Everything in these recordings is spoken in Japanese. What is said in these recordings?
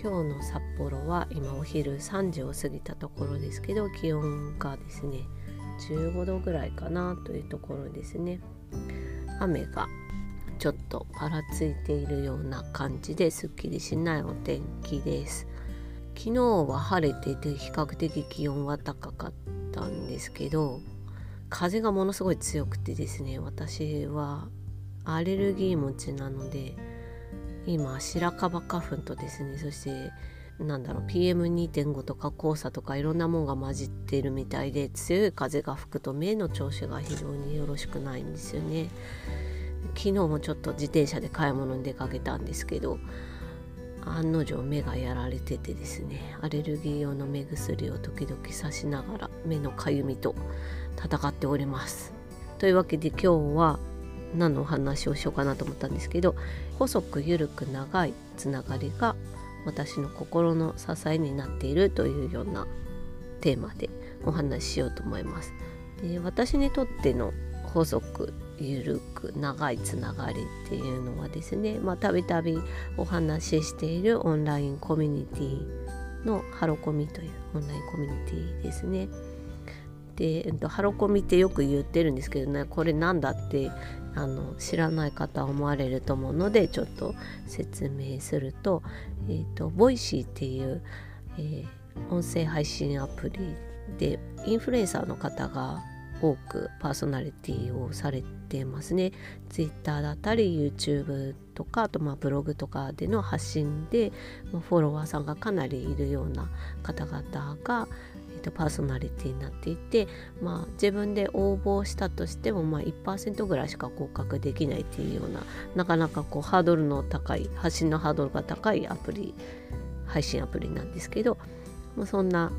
今日の札幌は今お昼3時を過ぎたところですけど気温がですね15度ぐらいかなというところですね。雨がちょっとぱらついているような感じですっきりしないお天気です。昨日は晴れていて比較的気温は高かったんですけど風がものすごい強くてですね私はアレルギー持ちなので今白樺花粉とですねそしてなんだろう PM2.5 とか黄砂とかいろんなもんが混じってるみたいで強い風が吹くと目の調子が非常によろしくないんですよね。昨日もちょっと自転車で買い物に出かけたんですけど案の定目がやられててですねアレルギー用の目薬を時々さしながら目のかゆみと戦っております。というわけで今日は何のお話をしようかなと思ったんですけど細く緩く長いつながりが私の心の支えになっているというようなテーマでお話ししようと思います。で私にとっての細く緩く長いつながりっていうのはですねまたびたびお話ししているオンラインコミュニティのハロコミというオンラインコミュニティですね。で、えっと、ハロコミってよく言ってるんですけどねこれなんだってあの知らない方は思われると思うのでちょっと説明すると,、えーと、ボイシーっていう、えー、音声配信アプリでインフルエンサーの方が多くパーソナリティをされてますね。Twitter だったり YouTube とかあとまあブログとかでの発信でフォロワーさんがかなりいるような方々がえー、とパーソナリティになっていて、まあ、自分で応募したとしても、まあ、1%ぐらいしか合格できないっていうようななかなかこうハードルの高い発信のハードルが高いアプリ配信アプリなんですけど、まあ、そんな、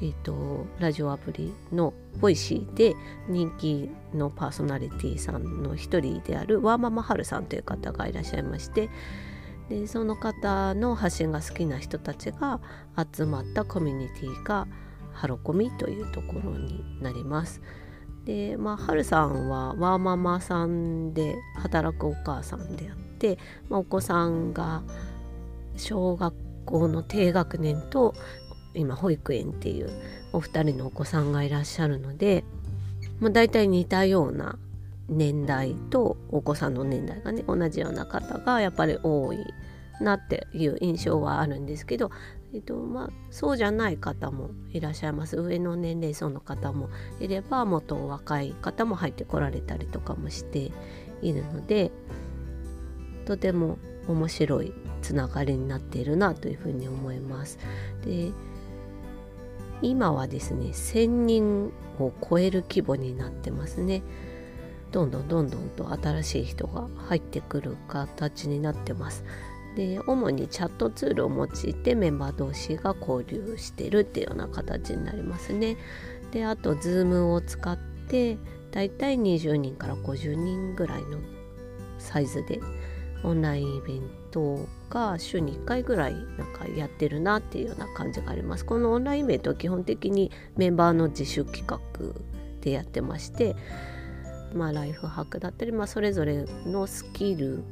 えーと、ラジオアプリのボイシーで人気のパーソナリティさんの一人であるワーママハルさんという方がいらっしゃいましてでその方の発信が好きな人たちが集まったコミュニティがハロコミというところになります。でまあはるさんはワーママさんで働くお母さんであって、まあ、お子さんが小学校の低学年と今保育園っていうお二人のお子さんがいらっしゃるので、まあ、大体似たような年代とお子さんの年代がね同じような方がやっぱり多いなっていう印象はあるんですけどえっとまあ、そうじゃない方もいらっしゃいます上の年齢層の方もいればもっと若い方も入ってこられたりとかもしているのでとても面白いつながりになっているなというふうに思います。で今はですね1,000人を超える規模になってますね。どんどんどんどんと新しい人が入ってくる形になってます。で主にチャットツールを用いてメンバー同士が交流してるっていうような形になりますね。であと Zoom を使ってだいたい20人から50人ぐらいのサイズでオンラインイベントが週に1回ぐらいなんかやってるなっていうような感じがあります。このオンラインイベントは基本的にメンバーの自主企画でやってましてまあライフハックだったり、まあ、それぞれのスキル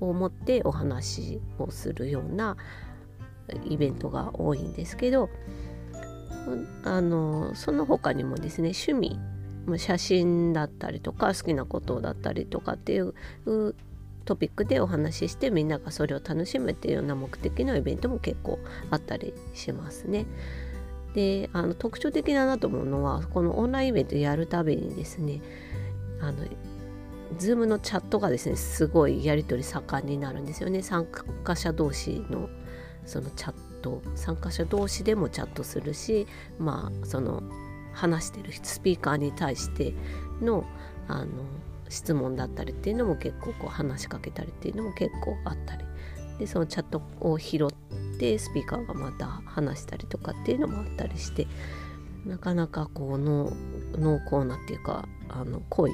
を持ってお話をするようなイベントが多いんですけどあのその他にもですね趣味写真だったりとか好きなことだったりとかっていうトピックでお話ししてみんながそれを楽しむっていうような目的のイベントも結構あったりしますね。であの特徴的だなと思うのはこのオンラインイベントやるたびにですねあの Zoom のチャットがですねすごいやり取り盛んになるんですよね。参加者同士のそのチャット。参加者同士でもチャットするしまあその話してるスピーカーに対してのあの質問だったりっていうのも結構こう話しかけたりっていうのも結構あったり。でそのチャットを拾ってスピーカーがまた話したりとかっていうのもあったりしてなかなかこう濃厚なっていうかあの濃い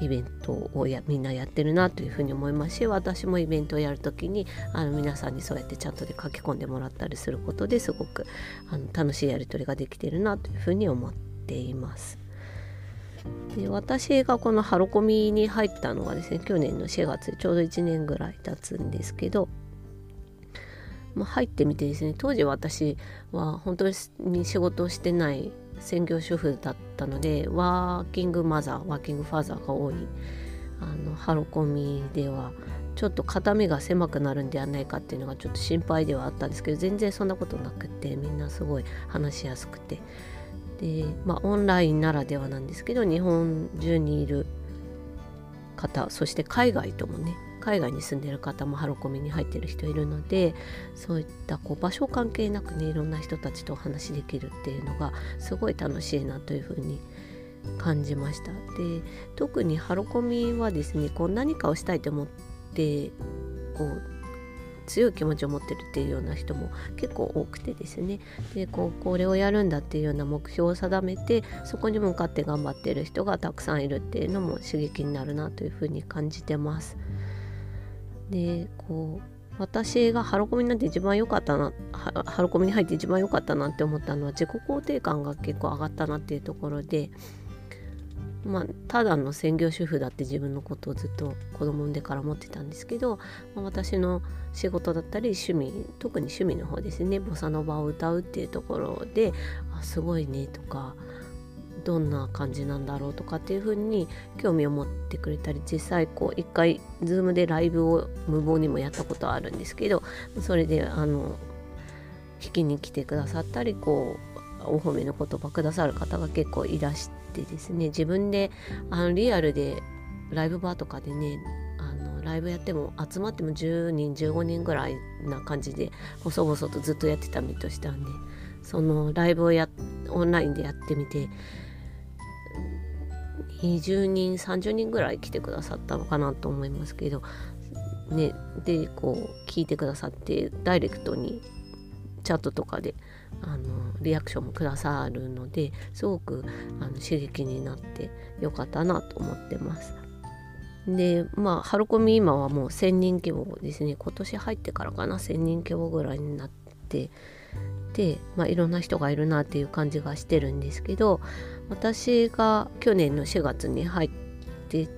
イベントをやみんなやってるなというふうに思いますし私もイベントをやる時にあの皆さんにそうやってチャットで書き込んでもらったりすることですごくあの楽しいやり取りができてるなというふうに思っています。で私がこのハロコミに入ったのがですね去年の4月ちょうど1年ぐらい経つんですけど、まあ、入ってみてですね当時私は本当に仕事をしてない専業主婦だったのでワーキングマザーワーキングファーザーが多い。あのハロコミではちょっと肩身が狭くなるんではないかっていうのがちょっと心配ではあったんですけど全然そんなことなくてみんなすごい話しやすくて。でまあオンラインならではなんですけど日本中にいる方そして海外ともね海外に住んでる方もハロコミに入ってる人いるのでそういったこう場所関係なくねいろんな人たちとお話しできるっていうのがすごい楽しいなというふうに感じました。で特にハロコミはですねこう何かをしたいと思ってこう強い気持ちを持ってるっていうような人も結構多くてですねでこうこれをやるんだっていうような目標を定めてそこに向かって頑張ってる人がたくさんいるっていうのも刺激になるなというふうに感じてます。でこう私がハロコミになって一番良かったなハロコミに入って一番良かったなって思ったのは自己肯定感が結構上がったなっていうところでまあ、ただの専業主婦だって自分のことをずっと子供産んでから思ってたんですけど、まあ、私の仕事だったり趣味特に趣味の方ですねボサノバを歌うっていうところですごいねとかどんな感じなんだろうとかっていうふうに興味を持ってくれたり実際こう一回 Zoom でライブを無謀にもやったことはあるんですけどそれであの聞きに来てくださったりこうお褒めの言葉くださる方が結構いらしてですね自分であのリアルでライブバーとかでねあのライブやっても集まっても10人15人ぐらいな感じで細々とずっとやってた身としたんでそのライブをやオンラインでやってみて20人30人ぐらい来てくださったのかなと思いますけどねでこう聞いてくださってダイレクトにチャットとかであのリアクションもくださるのですごくあの刺激になってよかったなと思ってます。でまあハロコミ今はもう1,000人規模ですね今年入ってからかな1,000人規模ぐらいになってで、まあ、いろんな人がいるなっていう感じがしてるんですけど私が去年の4月に入って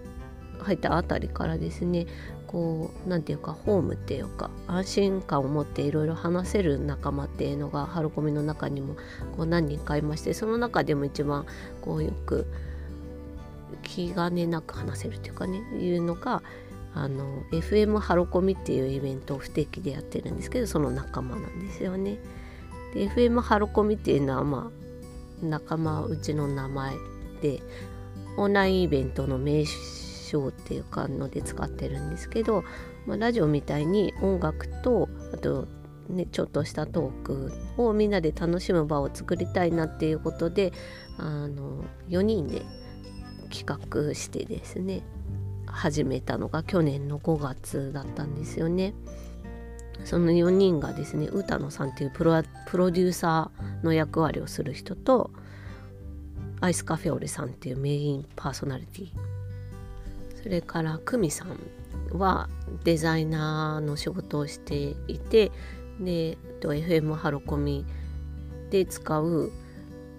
入ったあたりからですねこう何て言うかホームっていうか安心感を持っていろいろ話せる仲間っていうのがハロコミの中にもこう何人かいましてその中でも一番こうよく気兼ねなく話せるっていうかねいうのがあの FM ハロコミっていうイベントを不定期でやってるんですけどその仲間なんですよね。で FM ハロコミっていうのはまあ仲間うちの名前でオンラインイベントの名称っていうかので使ってるんですけど、まあ、ラジオみたいに音楽とあとね、ちょっとしたトークをみんなで楽しむ場を作りたいなっていうことであの4人で企画してですね始めたのが去年の5月だったんですよね。その4人がですね歌野さんっていうプロプロデューサーの役割をする人とアイスカフェオレさんっていうメインパーソナリティ。それから久美さんはデザイナーの仕事をしていてで FM ハロコミで使う、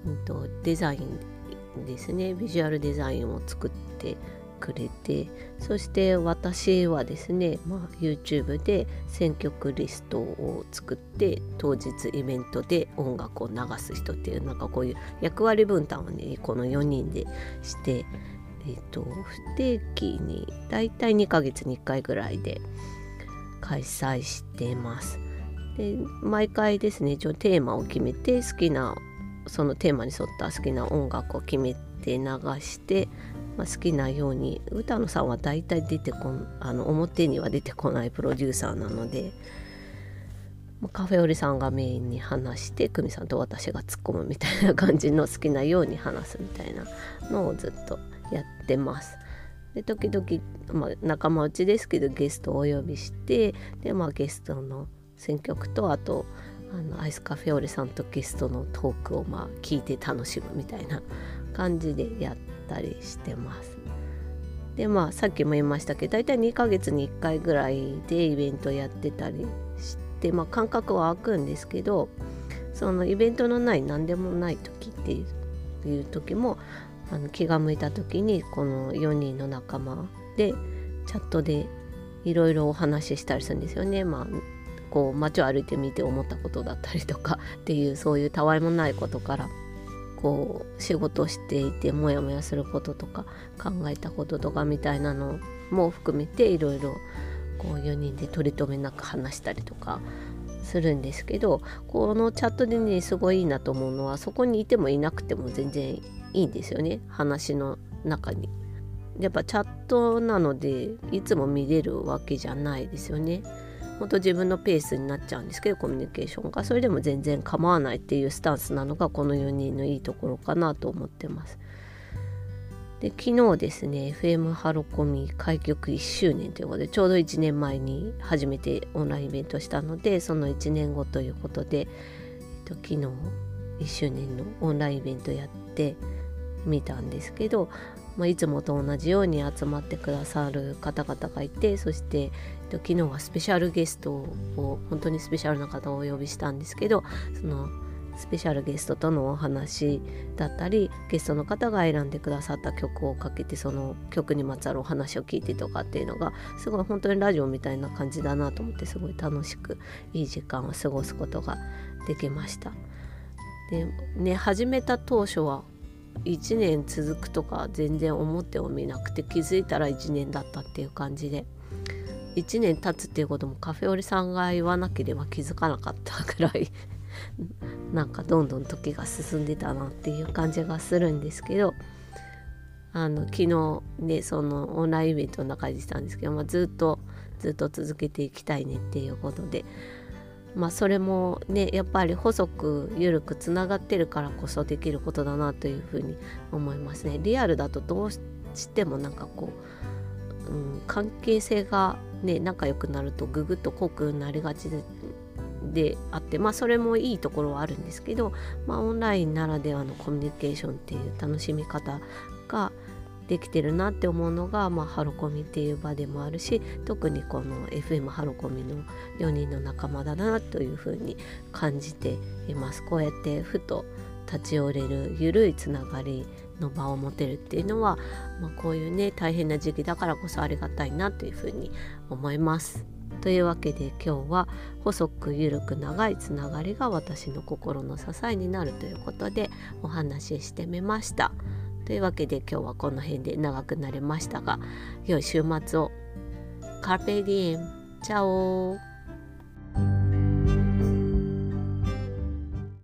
うん、とデザインですね。ビジュアルデザインを作ってくれてそして私はですね、まあ、YouTube で選曲リストを作って当日イベントで音楽を流す人っていうなんかこういう役割分担をねこの4人でしてえっ、と不定期にだいたい2ヶ月に1回ぐらいで開催してます。で毎回ですね一応テーマを決めて好きなそのテーマに沿った好きな音楽を決めて流してまあ、好きなように歌野さんは大体出てこんあの表には出てこないプロデューサーなので、まあ、カフェオレさんがメインに話して久美さんと私が突っ込むみたいな感じの好きなように話すみたいなのをずっとやってます。で時々、まあ、仲間内ですけどゲストをお呼びしてで、まあ、ゲストの選曲とあとあのアイスカフェオレさんとゲストのトークをまあ聞いて楽しむみたいな感じでやったりしてます。でまあさっきも言いましたけど大体2ヶ月に1回ぐらいでイベントやってたりして、まあ、間隔は空くんですけどそのイベントのない何でもない時っていう時もあの気が向いた時にこの4人の仲間でチャットでいろいろお話ししたりするんですよね。まあこう街を歩いてみて思ったことだったりとかっていうそういうたわいもないことからこう仕事していてモヤモヤすることとか考えたこととかみたいなのも含めていろいろこう4人で取り留めなく話したりとかするんですけどこのチャットでねすごいいいなと思うのはそこにいてもいなくても全然いいんですよね話の中に。やっぱチャットなのでいつも見れるわけじゃないですよね。本当自分のペースになっちゃうんですけどコミュニケーションがそれでも全然構わないっていうスタンスなのがこの4人のいいところかなと思ってます。で昨日ですね FM ハロコミ開局1周年ということでちょうど1年前に初めてオンラインイベントしたのでその1年後ということで、えっと、昨日1周年のオンラインイベントやってみたんですけどまあ、いつもと同じように集まってくださる方々がいてそして、昨日はスペシャルゲストを本当にスペシャルな方をお呼びしたんですけどそのスペシャルゲストとのお話だったりゲストの方が選んでくださった曲をかけてその曲にまつわるお話を聞いてとかっていうのがすごい本当にラジオみたいな感じだなと思ってすごい楽しくいい時間を過ごすことができました。でね始めた当初は1年続くとか全然思ってもみなくて気づいたら1年だったっていう感じで1年経つっていうこともカフェオレさんが言わなければ気づかなかったぐらい なんかどんどん時が進んでたなっていう感じがするんですけどあの昨日ねそのオンラインイベントの中でしたんですけど、まあ、ずっとずっと続けていきたいねっていうことでまあそれもねやっぱり細く緩くつながってるからこそできることだなというふうに思いますね。リアルだとどうしてもなんかこう、うん、関係性がね仲良くなるとぐぐっと濃くなりがちでであってまあそれもいいところはあるんですけど、まあ、オンラインならではのコミュニケーションっていう楽しみ方ができてるなって思うのが、まあ、ハロコミっていう場でもあるし特にこの FM ハロコミの4人の仲間だなというふうに感じています。こうやってふと立ち寄れるゆるいつながりの場を持てるっていうのは、まあ、こういうね大変な時期だからこそありがたいなというふうに思います。というわけで今日は細くゆるく長いつながりが私の心の支えになるということでお話ししてみました。というわけで今日はこの辺で長くなりましたが良い週末を。カルペディエムチャオ